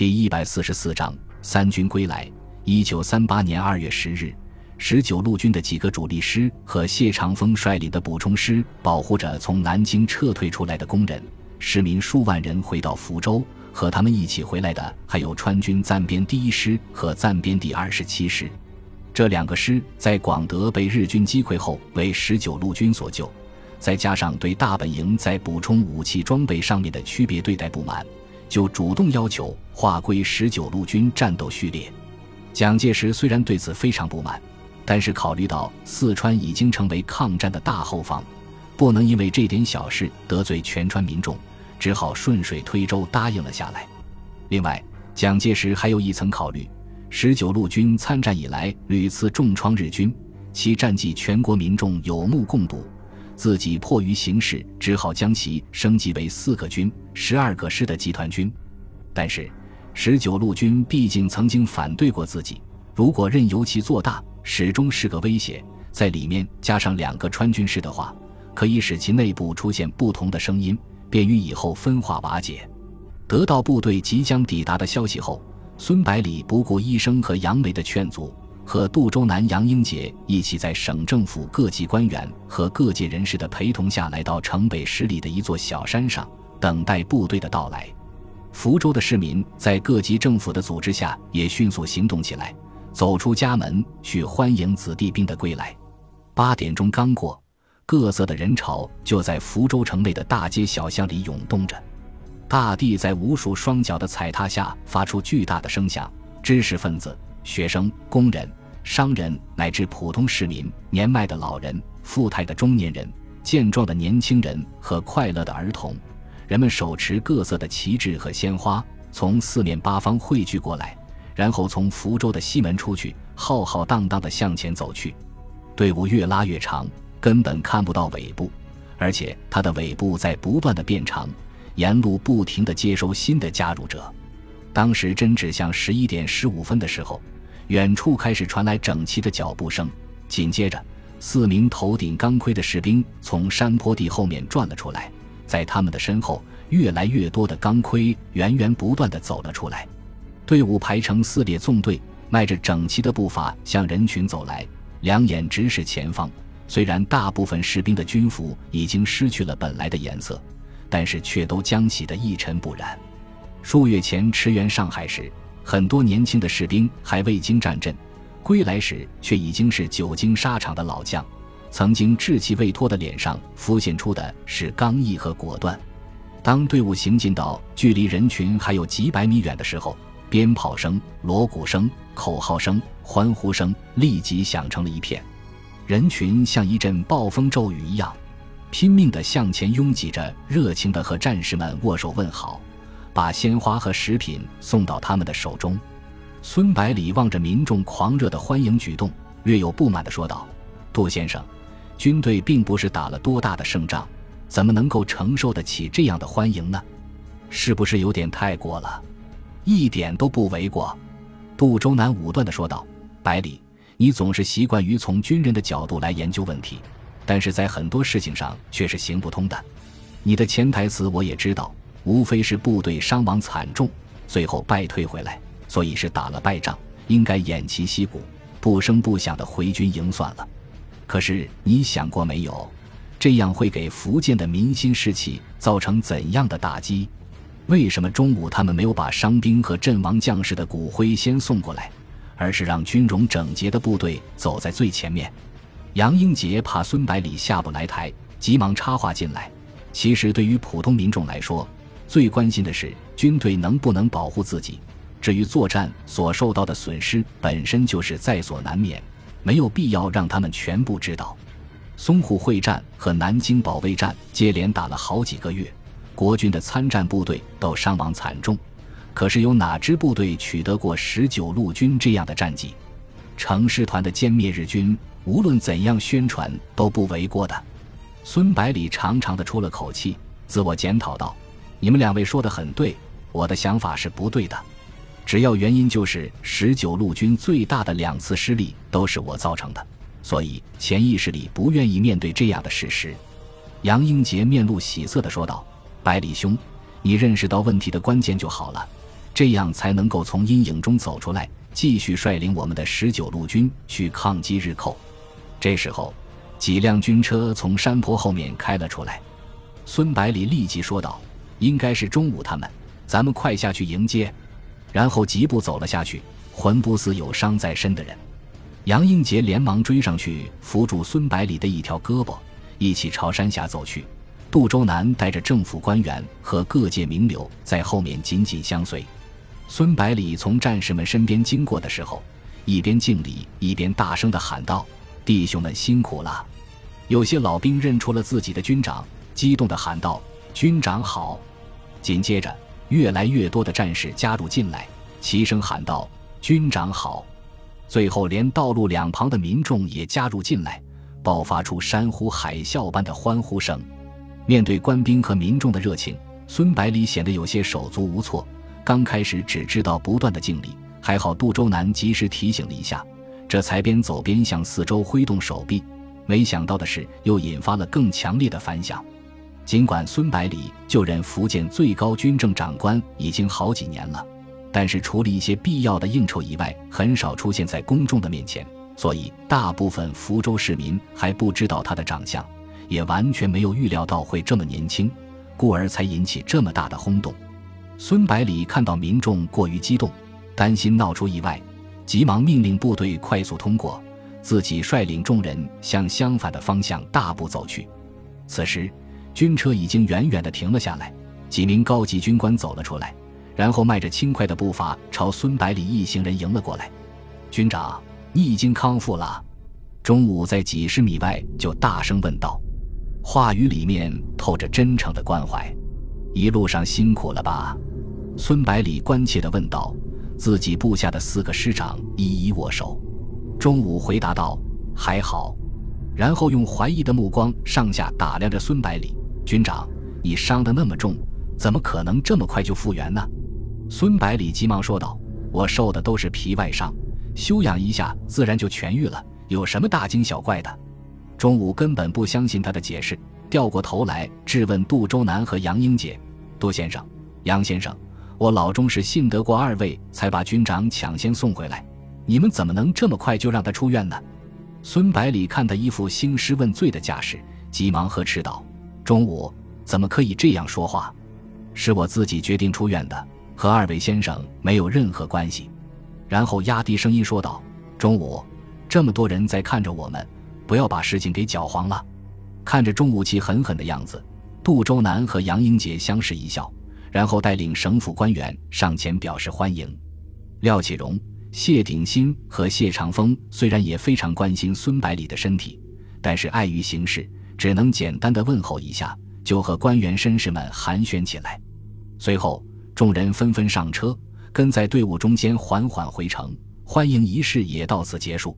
第一百四十四章三军归来。一九三八年二月十日，十九路军的几个主力师和谢长风率领的补充师保护着从南京撤退出来的工人、市民数万人回到福州。和他们一起回来的还有川军暂编第一师和暂编第二十七师。这两个师在广德被日军击溃后，为十九路军所救。再加上对大本营在补充武器装备上面的区别对待不满。就主动要求划归十九路军战斗序列。蒋介石虽然对此非常不满，但是考虑到四川已经成为抗战的大后方，不能因为这点小事得罪全川民众，只好顺水推舟答应了下来。另外，蒋介石还有一层考虑：十九路军参战以来屡次重创日军，其战绩全国民众有目共睹。自己迫于形势，只好将其升级为四个军、十二个师的集团军。但是，十九路军毕竟曾经反对过自己，如果任由其做大，始终是个威胁。在里面加上两个川军师的话，可以使其内部出现不同的声音，便于以后分化瓦解。得到部队即将抵达的消息后，孙百里不顾医生和杨梅的劝阻。和杜周南、杨英杰一起在省政府各级官员和各界人士的陪同下来到城北十里的一座小山上，等待部队的到来。福州的市民在各级政府的组织下也迅速行动起来，走出家门去欢迎子弟兵的归来。八点钟刚过，各色的人潮就在福州城内的大街小巷里涌动着，大地在无数双脚的踩踏下发出巨大的声响。知识分子、学生、工人。商人乃至普通市民、年迈的老人、富态的中年人、健壮的年轻人和快乐的儿童，人们手持各色的旗帜和鲜花，从四面八方汇聚过来，然后从福州的西门出去，浩浩荡荡地向前走去。队伍越拉越长，根本看不到尾部，而且它的尾部在不断的变长，沿路不停地接收新的加入者。当时针指向十一点十五分的时候。远处开始传来整齐的脚步声，紧接着，四名头顶钢盔的士兵从山坡地后面转了出来，在他们的身后，越来越多的钢盔源源不断地走了出来。队伍排成四列纵队，迈着整齐的步伐向人群走来，两眼直视前方。虽然大部分士兵的军服已经失去了本来的颜色，但是却都将洗得一尘不染。数月前驰援上海时。很多年轻的士兵还未经战阵，归来时却已经是久经沙场的老将，曾经稚气未脱的脸上浮现出的是刚毅和果断。当队伍行进到距离人群还有几百米远的时候，鞭炮声、锣鼓声、口号声、欢呼声立即响成了一片，人群像一阵暴风骤雨一样，拼命地向前拥挤着，热情地和战士们握手问好。把鲜花和食品送到他们的手中，孙百里望着民众狂热的欢迎举动，略有不满地说道：“杜先生，军队并不是打了多大的胜仗，怎么能够承受得起这样的欢迎呢？是不是有点太过了？一点都不为过。”杜周南武断地说道：“百里，你总是习惯于从军人的角度来研究问题，但是在很多事情上却是行不通的。你的潜台词我也知道。”无非是部队伤亡惨重，最后败退回来，所以是打了败仗，应该偃旗息鼓，不声不响的回军营算了。可是你想过没有，这样会给福建的民心士气造成怎样的打击？为什么中午他们没有把伤兵和阵亡将士的骨灰先送过来，而是让军容整洁的部队走在最前面？杨英杰怕孙百里下不来台，急忙插话进来。其实对于普通民众来说，最关心的是军队能不能保护自己，至于作战所受到的损失本身就是在所难免，没有必要让他们全部知道。淞沪会战和南京保卫战接连打了好几个月，国军的参战部队都伤亡惨重，可是有哪支部队取得过十九路军这样的战绩？城师团的歼灭日军，无论怎样宣传都不为过的。孙百里长长的出了口气，自我检讨道。你们两位说的很对，我的想法是不对的。只要原因就是十九路军最大的两次失利都是我造成的，所以潜意识里不愿意面对这样的事实。杨英杰面露喜色地说道：“百里兄，你认识到问题的关键就好了。这样才能够从阴影中走出来，继续率领我们的十九路军去抗击日寇。这时候，几辆军车从山坡后面开了出来。孙百里立即说道：“应该是中午他们，咱们快下去迎接。”然后疾步走了下去，魂不似有伤在身的人。杨英杰连忙追上去，扶住孙百里的一条胳膊，一起朝山下走去。杜周南带着政府官员和各界名流在后面紧紧相随。孙百里从战士们身边经过的时候，一边敬礼，一边大声地喊道：“弟兄们辛苦了！”有些老兵认出了自己的军长，激动地喊道：“军长好！”紧接着，越来越多的战士加入进来，齐声喊道：“军长好！”最后，连道路两旁的民众也加入进来，爆发出山呼海啸般的欢呼声。面对官兵和民众的热情，孙百里显得有些手足无措。刚开始只知道不断的敬礼，还好杜周南及时提醒了一下，这才边走边向四周挥动手臂。没想到的是，又引发了更强烈的反响。尽管孙百里就任福建最高军政长官已经好几年了，但是除了一些必要的应酬以外，很少出现在公众的面前，所以大部分福州市民还不知道他的长相。也完全没有预料到会这么年轻，故而才引起这么大的轰动。孙百里看到民众过于激动，担心闹出意外，急忙命令部队快速通过，自己率领众人向相反的方向大步走去。此时，军车已经远远地停了下来，几名高级军官走了出来，然后迈着轻快的步伐朝孙百里一行人迎了过来。军长，你已经康复了？中午在几十米外就大声问道。话语里面透着真诚的关怀，一路上辛苦了吧？孙百里关切地问道。自己部下的四个师长一一握手。中午回答道：“还好。”然后用怀疑的目光上下打量着孙百里军长：“你伤得那么重，怎么可能这么快就复原呢？”孙百里急忙说道：“我受的都是皮外伤，休养一下自然就痊愈了，有什么大惊小怪的？”中午根本不相信他的解释，掉过头来质问杜周南和杨英杰：“杜先生，杨先生，我老钟是信得过二位，才把军长抢先送回来，你们怎么能这么快就让他出院呢？”孙百里看他一副兴师问罪的架势，急忙呵斥道：“中午怎么可以这样说话？是我自己决定出院的，和二位先生没有任何关系。”然后压低声音说道：“中午，这么多人在看着我们。”不要把事情给搅黄了。看着钟武气狠狠的样子，杜周南和杨英杰相视一笑，然后带领省府官员上前表示欢迎。廖启荣、谢鼎新和谢长风虽然也非常关心孙百里的身体，但是碍于形势，只能简单的问候一下，就和官员绅士们寒暄起来。随后，众人纷纷上车，跟在队伍中间缓缓回城。欢迎仪式也到此结束。